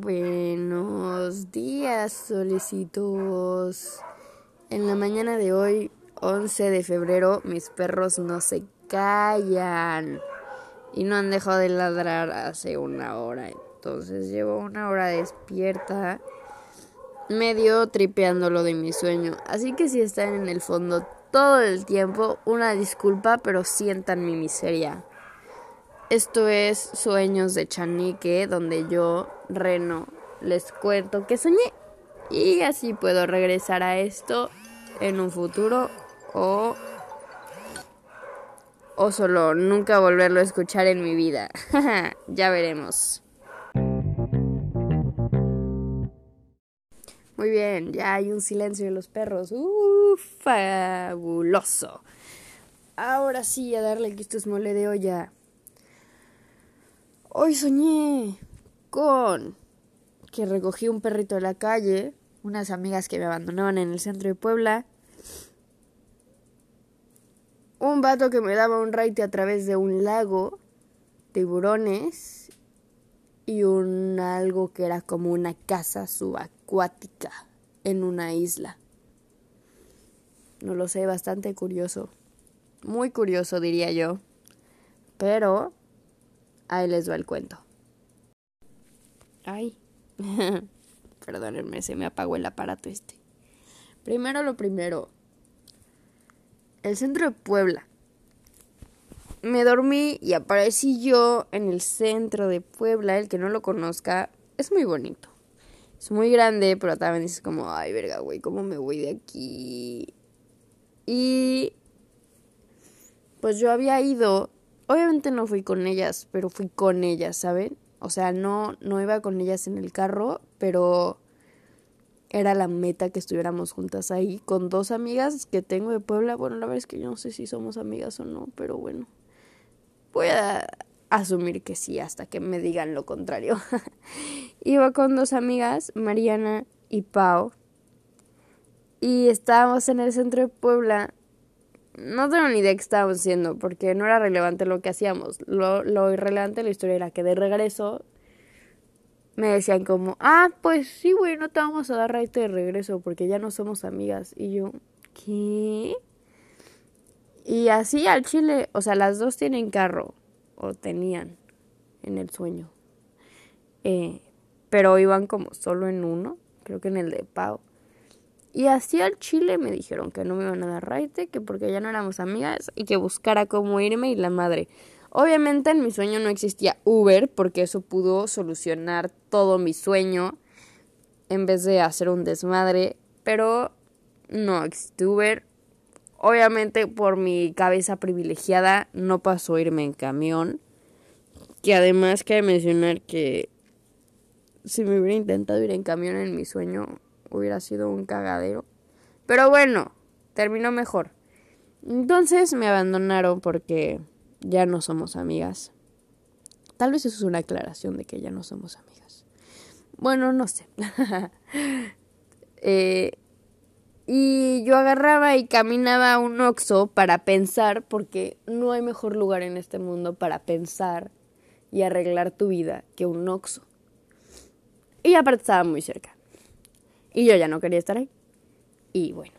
Buenos días, solecitos. En la mañana de hoy, 11 de febrero, mis perros no se callan y no han dejado de ladrar hace una hora. Entonces llevo una hora despierta, medio tripeando lo de mi sueño. Así que si están en el fondo todo el tiempo, una disculpa, pero sientan mi miseria. Esto es Sueños de Chanique, donde yo, Reno, les cuento que soñé. Y así puedo regresar a esto en un futuro o, o solo nunca volverlo a escuchar en mi vida. ya veremos. Muy bien, ya hay un silencio de los perros. ¡Uh! Fabuloso. Ahora sí, a darle que esto es mole de olla. Hoy soñé con que recogí un perrito de la calle, unas amigas que me abandonaban en el centro de Puebla, un vato que me daba un raite a través de un lago, tiburones y un algo que era como una casa subacuática en una isla. No lo sé, bastante curioso. Muy curioso diría yo. Pero Ahí les va el cuento. Ay, perdónenme, se me apagó el aparato este. Primero lo primero. El centro de Puebla. Me dormí y aparecí yo en el centro de Puebla. El que no lo conozca, es muy bonito. Es muy grande, pero también dices como, ay, verga, güey, ¿cómo me voy de aquí? Y pues yo había ido Obviamente no fui con ellas, pero fui con ellas, ¿saben? O sea, no, no iba con ellas en el carro, pero era la meta que estuviéramos juntas ahí con dos amigas que tengo de Puebla. Bueno, la verdad es que yo no sé si somos amigas o no, pero bueno. Voy a asumir que sí hasta que me digan lo contrario. Iba con dos amigas, Mariana y Pau. Y estábamos en el centro de Puebla no tengo ni idea qué estábamos haciendo, porque no era relevante lo que hacíamos. Lo, lo irrelevante de la historia era que de regreso me decían como, ah, pues sí, güey, no te vamos a dar raite de regreso porque ya no somos amigas. Y yo, ¿qué? Y así al chile, o sea, las dos tienen carro, o tenían en el sueño. Eh, pero iban como solo en uno, creo que en el de Pau. Y así al Chile me dijeron que no me iban a dar raite, que porque ya no éramos amigas y que buscara cómo irme y la madre. Obviamente en mi sueño no existía Uber porque eso pudo solucionar todo mi sueño en vez de hacer un desmadre, pero no existe Uber. Obviamente por mi cabeza privilegiada no pasó irme en camión, que además cabe mencionar que si me hubiera intentado ir en camión en mi sueño hubiera sido un cagadero. Pero bueno, terminó mejor. Entonces me abandonaron porque ya no somos amigas. Tal vez eso es una aclaración de que ya no somos amigas. Bueno, no sé. Eh, y yo agarraba y caminaba a un oxo para pensar, porque no hay mejor lugar en este mundo para pensar y arreglar tu vida que un oxo. Y aparte estaba muy cerca. Y yo ya no quería estar ahí. Y bueno,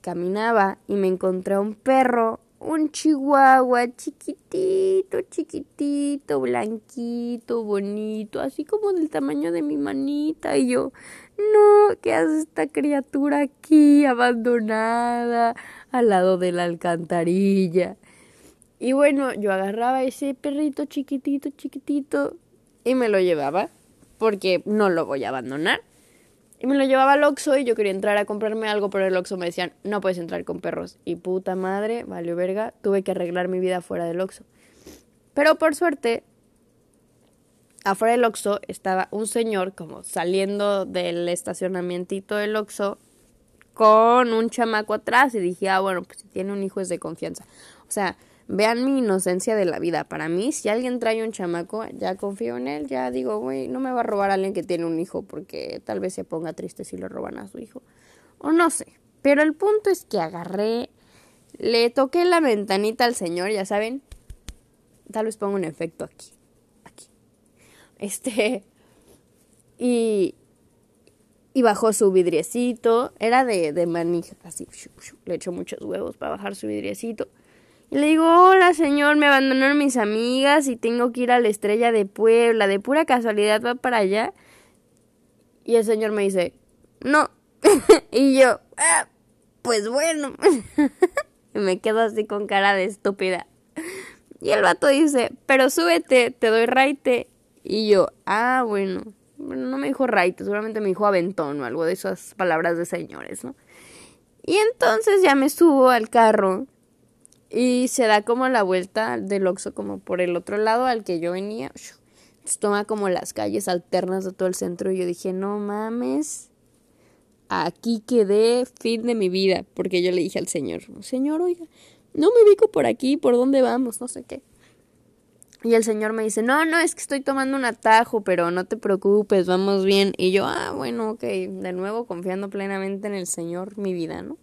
caminaba y me encontré a un perro, un chihuahua chiquitito, chiquitito, blanquito, bonito, así como del tamaño de mi manita. Y yo, no, ¿qué hace esta criatura aquí, abandonada, al lado de la alcantarilla? Y bueno, yo agarraba ese perrito chiquitito, chiquitito, y me lo llevaba, porque no lo voy a abandonar. Y me lo llevaba al Oxxo y yo quería entrar a comprarme algo, pero el Oxxo me decían, no puedes entrar con perros. Y puta madre, valió verga, tuve que arreglar mi vida fuera del Oxxo. Pero por suerte, afuera del Oxxo estaba un señor como saliendo del estacionamiento del Oxxo con un chamaco atrás y dije, ah, bueno, pues si tiene un hijo es de confianza. O sea, Vean mi inocencia de la vida. Para mí, si alguien trae un chamaco, ya confío en él, ya digo, güey, no me va a robar a alguien que tiene un hijo porque tal vez se ponga triste si le roban a su hijo. O no sé. Pero el punto es que agarré, le toqué la ventanita al señor, ya saben. Tal vez ponga un efecto aquí. Aquí. Este. Y, y bajó su vidriecito. Era de, de manija, así. Le echó muchos huevos para bajar su vidriecito. Le digo, hola señor, me abandonaron mis amigas y tengo que ir a la estrella de Puebla. De pura casualidad va para allá. Y el señor me dice, no. y yo, ah, pues bueno. y me quedo así con cara de estúpida. Y el vato dice, pero súbete, te doy raite. Y yo, ah, bueno. No me dijo raite, seguramente me dijo aventón o algo de esas palabras de señores, ¿no? Y entonces ya me subo al carro y se da como la vuelta del Oxxo como por el otro lado al que yo venía. toma como las calles alternas de todo el centro y yo dije, no mames, aquí quedé fin de mi vida. Porque yo le dije al señor, señor, oiga, no me ubico por aquí, por dónde vamos, no sé qué. Y el señor me dice, no, no, es que estoy tomando un atajo, pero no te preocupes, vamos bien. Y yo, ah, bueno, ok, de nuevo confiando plenamente en el señor, mi vida, ¿no?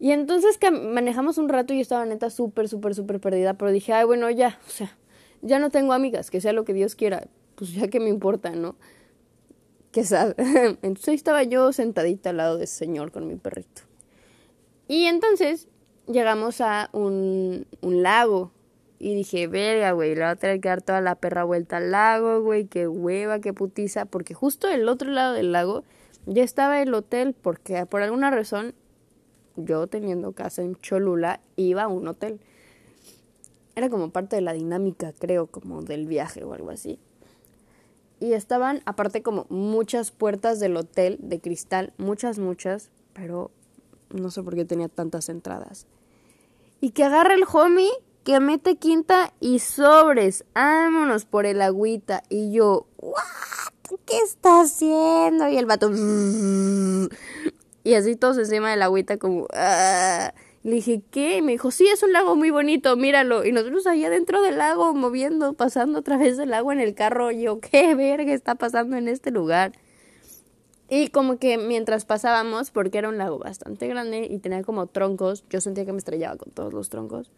Y entonces manejamos un rato y yo estaba neta súper, súper, súper perdida, pero dije, ay, bueno, ya, o sea, ya no tengo amigas, que sea lo que Dios quiera, pues ya que me importa, ¿no? Que sabe. Entonces ahí estaba yo sentadita al lado de ese señor con mi perrito. Y entonces llegamos a un, un lago. Y dije, verga, güey, le voy a tener que dar toda la perra vuelta al lago, güey, qué hueva, qué putiza. Porque justo del otro lado del lago ya estaba el hotel, porque por alguna razón yo teniendo casa en Cholula, iba a un hotel. Era como parte de la dinámica, creo, como del viaje o algo así. Y estaban, aparte, como muchas puertas del hotel de cristal, muchas, muchas, pero no sé por qué tenía tantas entradas. Y que agarra el homie, que mete quinta y sobres, vámonos por el agüita. Y yo. ¿Qué está haciendo? Y el vato, y así todos encima del agüita como... Ah". Le dije, ¿qué? Y me dijo, sí, es un lago muy bonito, míralo. Y nosotros ahí adentro del lago, moviendo, pasando a través del agua en el carro. Y yo, ¿qué verga está pasando en este lugar? Y como que mientras pasábamos, porque era un lago bastante grande y tenía como troncos, yo sentía que me estrellaba con todos los troncos,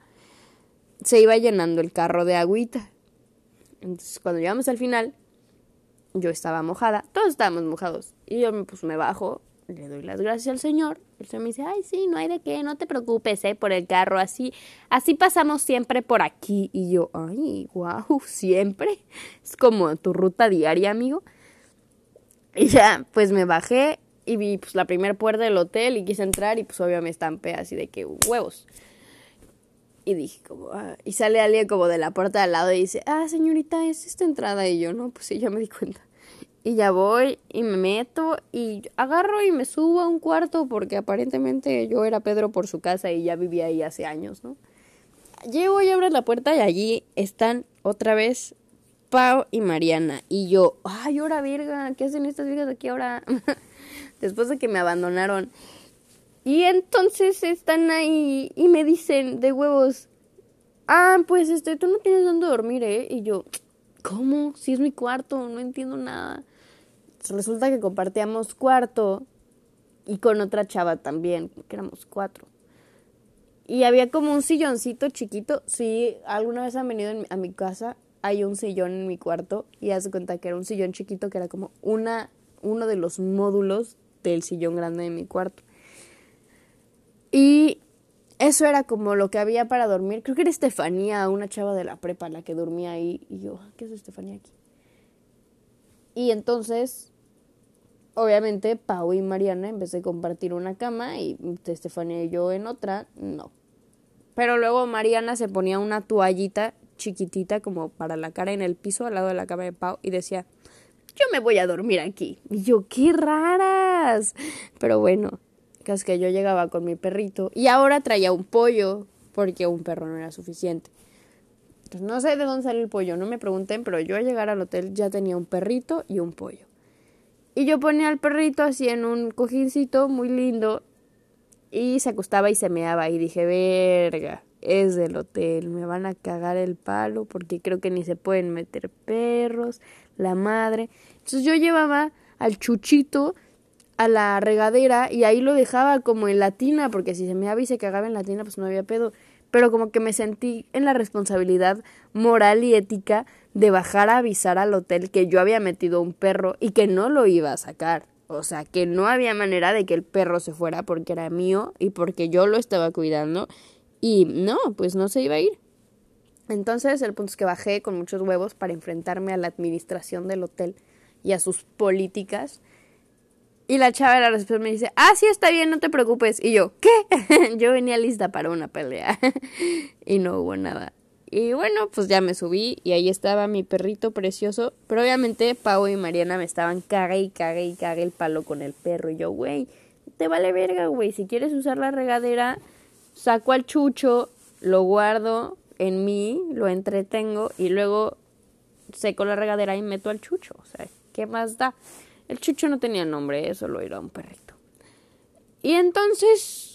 se iba llenando el carro de agüita. Entonces, cuando llegamos al final, yo estaba mojada, todos estábamos mojados. Y yo pues me bajo le doy las gracias al Señor. El Señor me dice, ay, sí, no hay de qué, no te preocupes, eh, por el carro, así, así pasamos siempre por aquí. Y yo, ay, wow, siempre. Es como tu ruta diaria, amigo. Y ya, pues me bajé y vi pues la primera puerta del hotel y quise entrar y pues obviamente me estampé así de que huevos. Y dije como, ah", y sale alguien como de la puerta de al lado y dice, ah, señorita, es esta entrada. Y yo, no, pues sí, ya me di cuenta. Y ya voy y me meto y agarro y me subo a un cuarto porque aparentemente yo era Pedro por su casa y ya vivía ahí hace años, ¿no? Llego y abro la puerta y allí están otra vez Pau y Mariana. Y yo, ay, ahora virga, ¿qué hacen estas virgas aquí ahora? Después de que me abandonaron. Y entonces están ahí y me dicen de huevos, ah, pues este, tú no tienes dónde dormir, ¿eh? Y yo, ¿cómo? Si es mi cuarto, no entiendo nada resulta que compartíamos cuarto y con otra chava también, que éramos cuatro. Y había como un silloncito chiquito. Si alguna vez han venido a mi casa, hay un sillón en mi cuarto y haz de cuenta que era un sillón chiquito que era como una, uno de los módulos del sillón grande de mi cuarto. Y eso era como lo que había para dormir. Creo que era Estefanía, una chava de la prepa, la que dormía ahí. Y yo, ¿qué es Estefanía aquí? Y entonces, obviamente, Pau y Mariana, en vez de compartir una cama y Estefania y yo en otra, no. Pero luego Mariana se ponía una toallita chiquitita como para la cara en el piso al lado de la cama de Pau y decía, yo me voy a dormir aquí. Y yo, qué raras. Pero bueno, es que yo llegaba con mi perrito y ahora traía un pollo porque un perro no era suficiente. Pues no sé de dónde sale el pollo, no me pregunten, pero yo al llegar al hotel ya tenía un perrito y un pollo. Y yo ponía al perrito así en un cojincito muy lindo y se acostaba y se meaba y dije, verga, es del hotel, me van a cagar el palo porque creo que ni se pueden meter perros, la madre. Entonces yo llevaba al chuchito a la regadera y ahí lo dejaba como en la tina porque si se meaba y se cagaba en la tina pues no había pedo pero como que me sentí en la responsabilidad moral y ética de bajar a avisar al hotel que yo había metido un perro y que no lo iba a sacar. O sea, que no había manera de que el perro se fuera porque era mío y porque yo lo estaba cuidando. Y no, pues no se iba a ir. Entonces el punto es que bajé con muchos huevos para enfrentarme a la administración del hotel y a sus políticas. Y la chava de la recepción me dice, ah, sí, está bien, no te preocupes. Y yo, ¿qué? yo venía lista para una pelea. y no hubo nada. Y bueno, pues ya me subí y ahí estaba mi perrito precioso. Pero obviamente Pau y Mariana me estaban cague y cague y cague el palo con el perro. Y yo, güey, te vale verga, güey. Si quieres usar la regadera, saco al chucho, lo guardo en mí, lo entretengo y luego seco la regadera y meto al chucho. O sea, ¿qué más da? El chucho no tenía nombre, eso lo era un perrito. Y entonces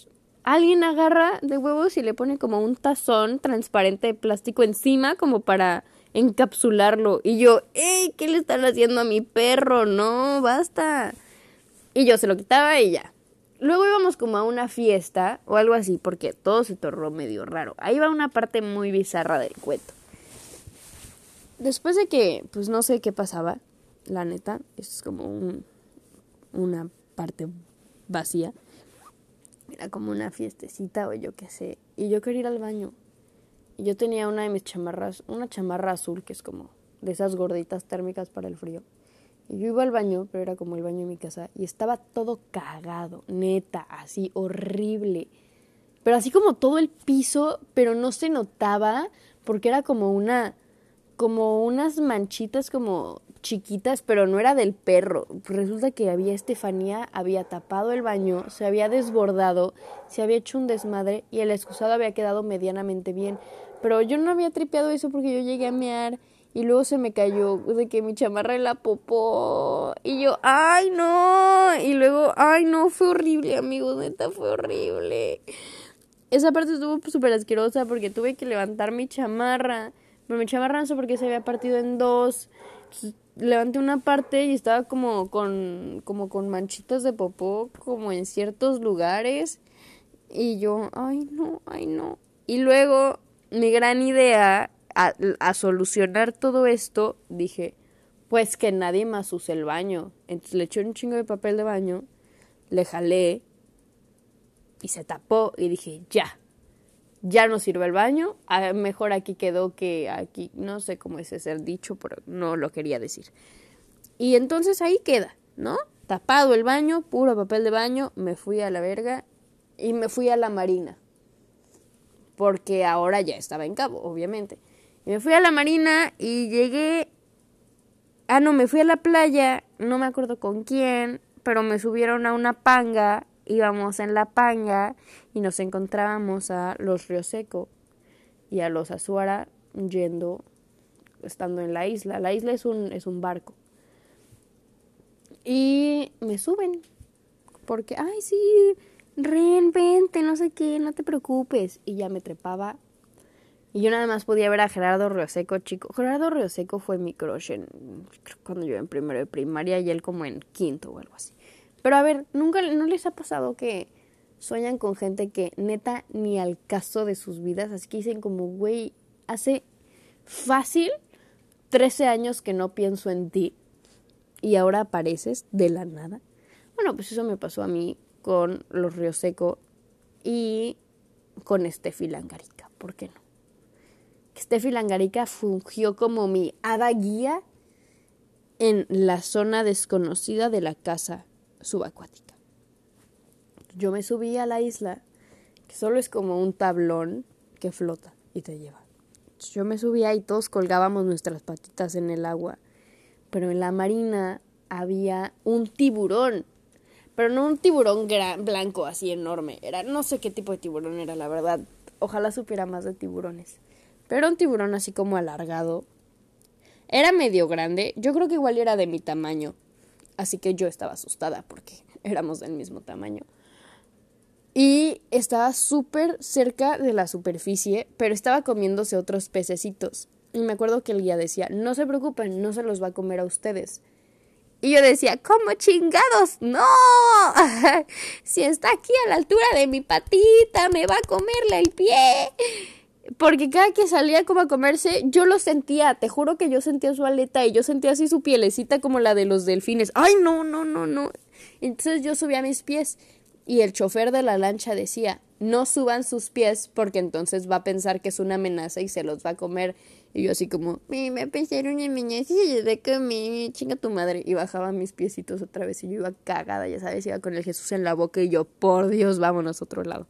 alguien agarra de huevos y le pone como un tazón transparente de plástico encima como para encapsularlo. Y yo, ¡ey! ¿Qué le están haciendo a mi perro? No, basta. Y yo se lo quitaba y ya. Luego íbamos como a una fiesta o algo así, porque todo se tornó medio raro. Ahí va una parte muy bizarra del cuento. Después de que, pues no sé qué pasaba, la neta, es como un, una parte vacía era como una fiestecita o yo qué sé. Y yo quería ir al baño. Y yo tenía una de mis chamarras, una chamarra azul que es como de esas gorditas térmicas para el frío. Y yo iba al baño, pero era como el baño de mi casa, y estaba todo cagado, neta, así horrible. Pero así como todo el piso, pero no se notaba porque era como una como unas manchitas como chiquitas, pero no era del perro. Resulta que había Estefanía, había tapado el baño, se había desbordado, se había hecho un desmadre y el excusado había quedado medianamente bien. Pero yo no había tripeado eso porque yo llegué a mear y luego se me cayó de que mi chamarra la popó y yo, ay no, y luego, ay no, fue horrible amigos, neta fue horrible. Esa parte estuvo súper asquerosa porque tuve que levantar mi chamarra, pero mi chamarra no sé por qué se había partido en dos levanté una parte y estaba como con, como con manchitas de popó, como en ciertos lugares. Y yo, ay no, ay no. Y luego, mi gran idea a, a solucionar todo esto, dije, pues que nadie más use el baño. Entonces le eché un chingo de papel de baño, le jalé y se tapó y dije, ya, ya no sirve el baño, mejor aquí quedó que aquí, no sé cómo es ese dicho, pero no lo quería decir. Y entonces ahí queda, ¿no? Tapado el baño, puro papel de baño, me fui a la verga y me fui a la marina. Porque ahora ya estaba en cabo, obviamente. Y me fui a la marina y llegué... Ah, no, me fui a la playa, no me acuerdo con quién, pero me subieron a una panga íbamos en la panga y nos encontrábamos a los Río Seco y a los Azuara yendo, estando en la isla. La isla es un, es un barco. Y me suben, porque, ay, sí, Ren, no sé qué, no te preocupes. Y ya me trepaba. Y yo nada más podía ver a Gerardo Rioseco, chico. Gerardo Rioseco fue mi crush en, cuando yo en primero de primaria y él como en quinto o algo así. Pero a ver, ¿nunca no les ha pasado que sueñan con gente que neta ni al caso de sus vidas? Así que dicen como, güey, hace fácil 13 años que no pienso en ti y ahora apareces de la nada. Bueno, pues eso me pasó a mí con los Ríos Seco y con Steffi Langarica. ¿Por qué no? Steffi Langarica fungió como mi hada guía en la zona desconocida de la casa subacuática. Yo me subí a la isla, que solo es como un tablón que flota y te lleva. Yo me subía y todos colgábamos nuestras patitas en el agua, pero en la marina había un tiburón, pero no un tiburón blanco así enorme, era no sé qué tipo de tiburón era, la verdad. Ojalá supiera más de tiburones. Pero un tiburón así como alargado. Era medio grande, yo creo que igual era de mi tamaño, Así que yo estaba asustada porque éramos del mismo tamaño. Y estaba súper cerca de la superficie, pero estaba comiéndose otros pececitos. Y me acuerdo que el guía decía, no se preocupen, no se los va a comer a ustedes. Y yo decía, ¿cómo chingados? No, si está aquí a la altura de mi patita, me va a comerle el pie. Porque cada que salía como a comerse, yo lo sentía, te juro que yo sentía su aleta y yo sentía así su pielecita como la de los delfines. Ay, no, no, no, no. Entonces yo subía mis pies y el chofer de la lancha decía, no suban sus pies porque entonces va a pensar que es una amenaza y se los va a comer. Y yo así como, me va a pensar una y de comer, chinga tu madre. Y bajaba mis piecitos otra vez y yo iba cagada, ya sabes, iba con el Jesús en la boca y yo, por Dios, vámonos a otro lado.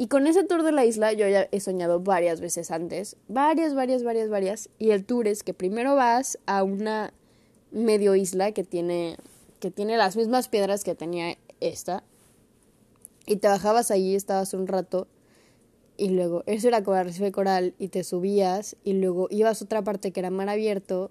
Y con ese tour de la isla yo ya he soñado varias veces antes, varias, varias, varias, varias. Y el tour es que primero vas a una medio isla que tiene, que tiene las mismas piedras que tenía esta. Y te bajabas allí, estabas un rato. Y luego, eso era como arrecife coral. Y te subías. Y luego ibas a otra parte que era mar abierto.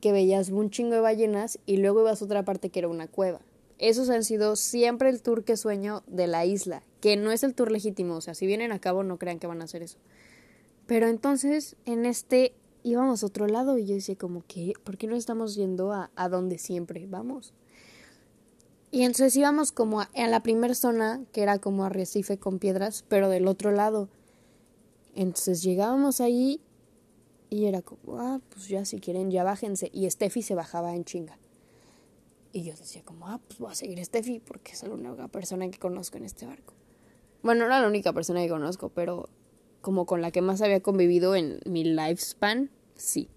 Que veías un chingo de ballenas. Y luego ibas a otra parte que era una cueva. Esos han sido siempre el tour que sueño de la isla que no es el tour legítimo, o sea, si vienen a cabo no crean que van a hacer eso. Pero entonces en este íbamos a otro lado y yo decía como que, ¿por qué no estamos yendo a, a donde siempre vamos? Y entonces íbamos como a, la primera zona, que era como arrecife con piedras, pero del otro lado. Entonces llegábamos ahí y era como, ah, pues ya si quieren, ya bájense. Y Steffi se bajaba en chinga. Y yo decía como, ah, pues voy a seguir a Steffi porque es la única persona que conozco en este barco. Bueno, no era la única persona que conozco, pero como con la que más había convivido en mi lifespan, sí.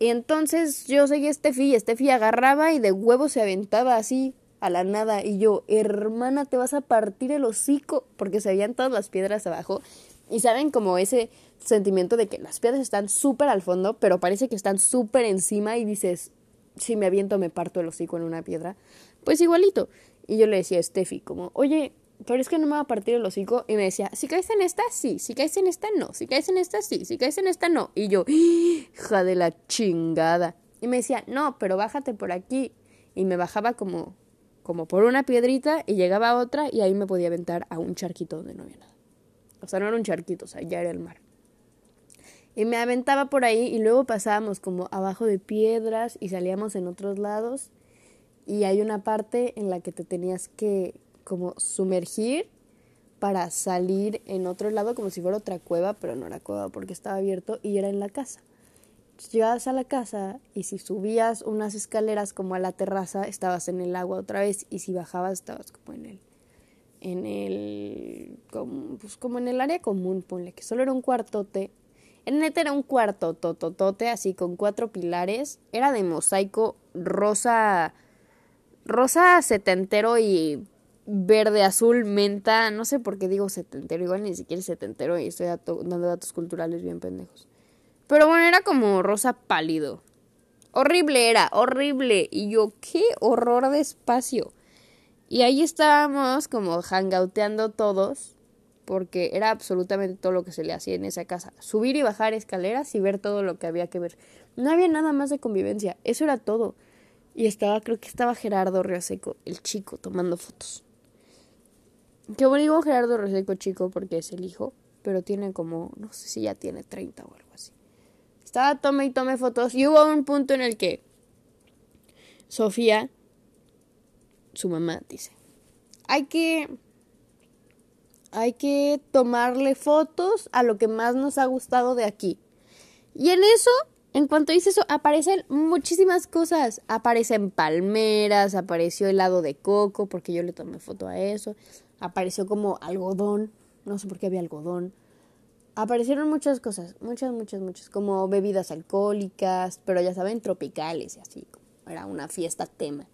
Y entonces yo seguí a Steffi y Steffi agarraba y de huevo se aventaba así a la nada. Y yo, hermana, te vas a partir el hocico porque se veían todas las piedras abajo. Y saben como ese sentimiento de que las piedras están súper al fondo, pero parece que están súper encima y dices, si me aviento me parto el hocico en una piedra. Pues igualito. Y yo le decía a Steffi como, oye, pero es que no me va a partir el hocico. Y me decía, si caes en esta, sí. Si caes en esta, no. Si caes en esta, sí. Si caes en esta, no. Y yo, hija de la chingada. Y me decía, no, pero bájate por aquí. Y me bajaba como, como por una piedrita y llegaba a otra y ahí me podía aventar a un charquito donde no había nada. O sea, no era un charquito, o sea, ya era el mar. Y me aventaba por ahí y luego pasábamos como abajo de piedras y salíamos en otros lados. Y hay una parte en la que te tenías que, como sumergir para salir en otro lado como si fuera otra cueva, pero no era cueva porque estaba abierto y era en la casa. llegabas a la casa y si subías unas escaleras como a la terraza, estabas en el agua otra vez y si bajabas estabas como en el en el como, pues como en el área común, ponle que solo era un cuartote. En neta era un cuarto tototote así con cuatro pilares, era de mosaico rosa rosa setentero y verde, azul, menta, no sé por qué digo setentero, igual ni siquiera setentero y estoy dando datos culturales bien pendejos. Pero bueno, era como rosa pálido. Horrible era, horrible. Y yo, qué horror de espacio. Y ahí estábamos como hangouteando todos, porque era absolutamente todo lo que se le hacía en esa casa. Subir y bajar escaleras y ver todo lo que había que ver. No había nada más de convivencia, eso era todo. Y estaba, creo que estaba Gerardo Rioseco, el chico, tomando fotos. Que bueno, digo Gerardo Reseco chico porque es el hijo, pero tiene como, no sé si ya tiene 30 o algo así. Estaba tome y tome fotos y hubo un punto en el que Sofía, su mamá, dice, hay que, hay que tomarle fotos a lo que más nos ha gustado de aquí. Y en eso en cuanto dice eso, aparecen muchísimas cosas. Aparecen palmeras, apareció helado de coco, porque yo le tomé foto a eso apareció como algodón, no sé por qué había algodón. Aparecieron muchas cosas, muchas, muchas, muchas, como bebidas alcohólicas, pero ya saben, tropicales y así. Era una fiesta tema.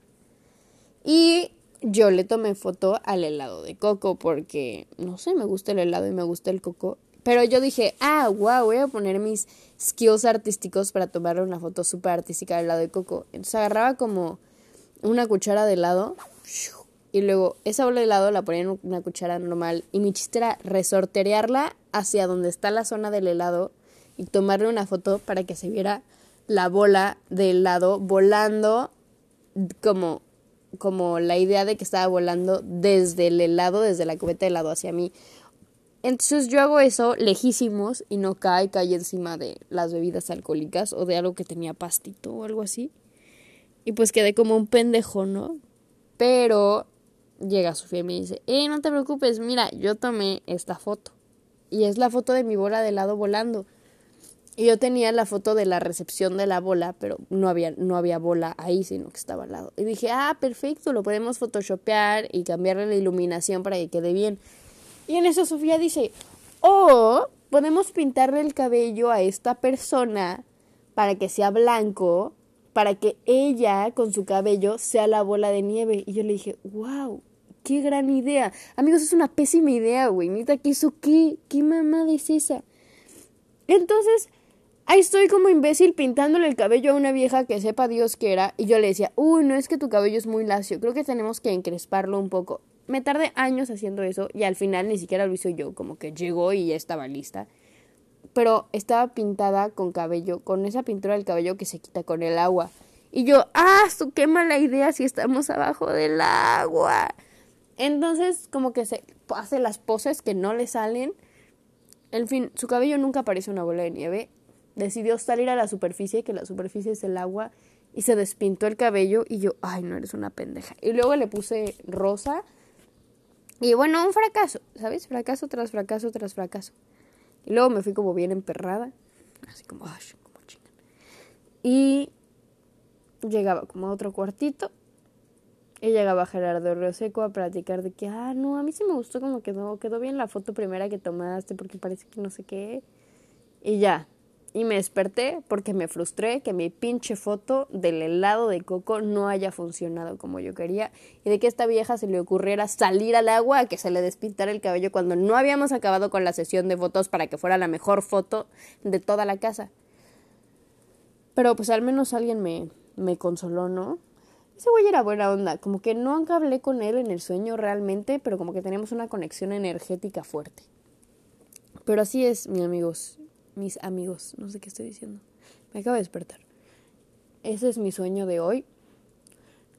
Y yo le tomé foto al helado de coco porque, no sé, me gusta el helado y me gusta el coco. Pero yo dije, ah, wow, voy a poner mis skills artísticos para tomar una foto súper artística del helado de coco. Entonces agarraba como una cuchara de helado y luego esa bola de helado la ponía en una cuchara normal y mi chiste era resorterearla hacia donde está la zona del helado y tomarle una foto para que se viera la bola de helado volando como como la idea de que estaba volando desde el helado, desde la cubeta de helado hacia mí. Entonces yo hago eso lejísimos y no cae, cae encima de las bebidas alcohólicas o de algo que tenía pastito o algo así. Y pues quedé como un pendejo, ¿no? Pero llega Sofía y me dice, eh, no te preocupes, mira, yo tomé esta foto. y es la foto de mi bola de helado volando. Y yo tenía la foto de la recepción de la bola, pero no había, no había bola ahí, sino que estaba al lado. Y dije, ah, perfecto, lo podemos photoshopear y cambiarle la iluminación para que quede bien. Y en eso Sofía dice, o podemos pintarle el cabello a esta persona para que sea blanco, para que ella con su cabello sea la bola de nieve. Y yo le dije, wow, qué gran idea. Amigos, es una pésima idea, güey. Nita, ¿qué hizo qué? ¿Qué mamá es esa? Entonces, Ahí estoy como imbécil pintándole el cabello a una vieja que sepa Dios que era. Y yo le decía, uy, no es que tu cabello es muy lacio, creo que tenemos que encresparlo un poco. Me tardé años haciendo eso y al final ni siquiera lo hice yo, como que llegó y ya estaba lista. Pero estaba pintada con cabello, con esa pintura del cabello que se quita con el agua. Y yo, ah, qué mala idea si estamos abajo del agua. Entonces, como que se hace las poses que no le salen. En fin, su cabello nunca parece una bola de nieve decidió salir a la superficie, que la superficie es el agua, y se despintó el cabello y yo, ay, no eres una pendeja. Y luego le puse rosa. Y bueno, un fracaso, ¿sabes? Fracaso tras fracaso tras fracaso. Y luego me fui como bien emperrada, así como, ay, como chingan. Y llegaba como a otro cuartito. Y llegaba Gerardo Río Seco a platicar de que, ah, no, a mí sí me gustó como quedó, quedó bien la foto primera que tomaste porque parece que no sé qué. Y ya, y me desperté porque me frustré que mi pinche foto del helado de coco no haya funcionado como yo quería y de que esta vieja se le ocurriera salir al agua a que se le despintara el cabello cuando no habíamos acabado con la sesión de fotos para que fuera la mejor foto de toda la casa. Pero pues al menos alguien me, me consoló, ¿no? Ese güey era buena onda, como que no hablé con él en el sueño realmente, pero como que teníamos una conexión energética fuerte. Pero así es, mis amigos mis amigos. No sé qué estoy diciendo. Me acabo de despertar. Ese es mi sueño de hoy.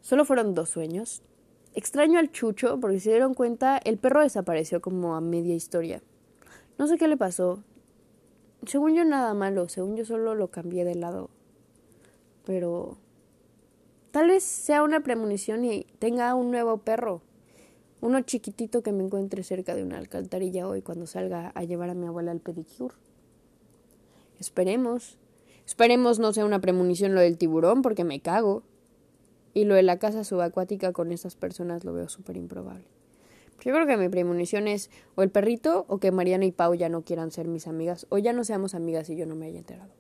Solo fueron dos sueños. Extraño al Chucho porque si se dieron cuenta, el perro desapareció como a media historia. No sé qué le pasó. Según yo nada malo, según yo solo lo cambié de lado. Pero tal vez sea una premonición y tenga un nuevo perro. Uno chiquitito que me encuentre cerca de una alcantarilla hoy cuando salga a llevar a mi abuela al pedicure. Esperemos. Esperemos no sea una premonición lo del tiburón, porque me cago. Y lo de la casa subacuática con esas personas lo veo súper improbable. Yo creo que mi premonición es o el perrito o que Mariana y Pau ya no quieran ser mis amigas o ya no seamos amigas y yo no me haya enterado.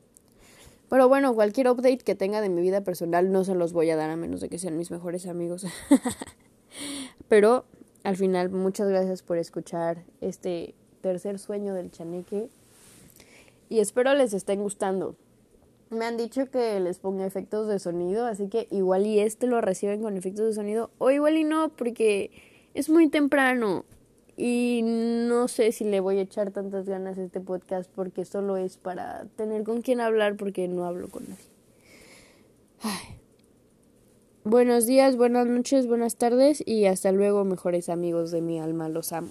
Pero bueno, cualquier update que tenga de mi vida personal no se los voy a dar a menos de que sean mis mejores amigos. Pero al final, muchas gracias por escuchar este tercer sueño del chaneque y espero les estén gustando. Me han dicho que les ponga efectos de sonido, así que igual y este lo reciben con efectos de sonido o igual y no porque es muy temprano y no sé si le voy a echar tantas ganas a este podcast porque solo es para tener con quien hablar porque no hablo con nadie. Buenos días, buenas noches, buenas tardes y hasta luego mejores amigos de mi alma, los amo.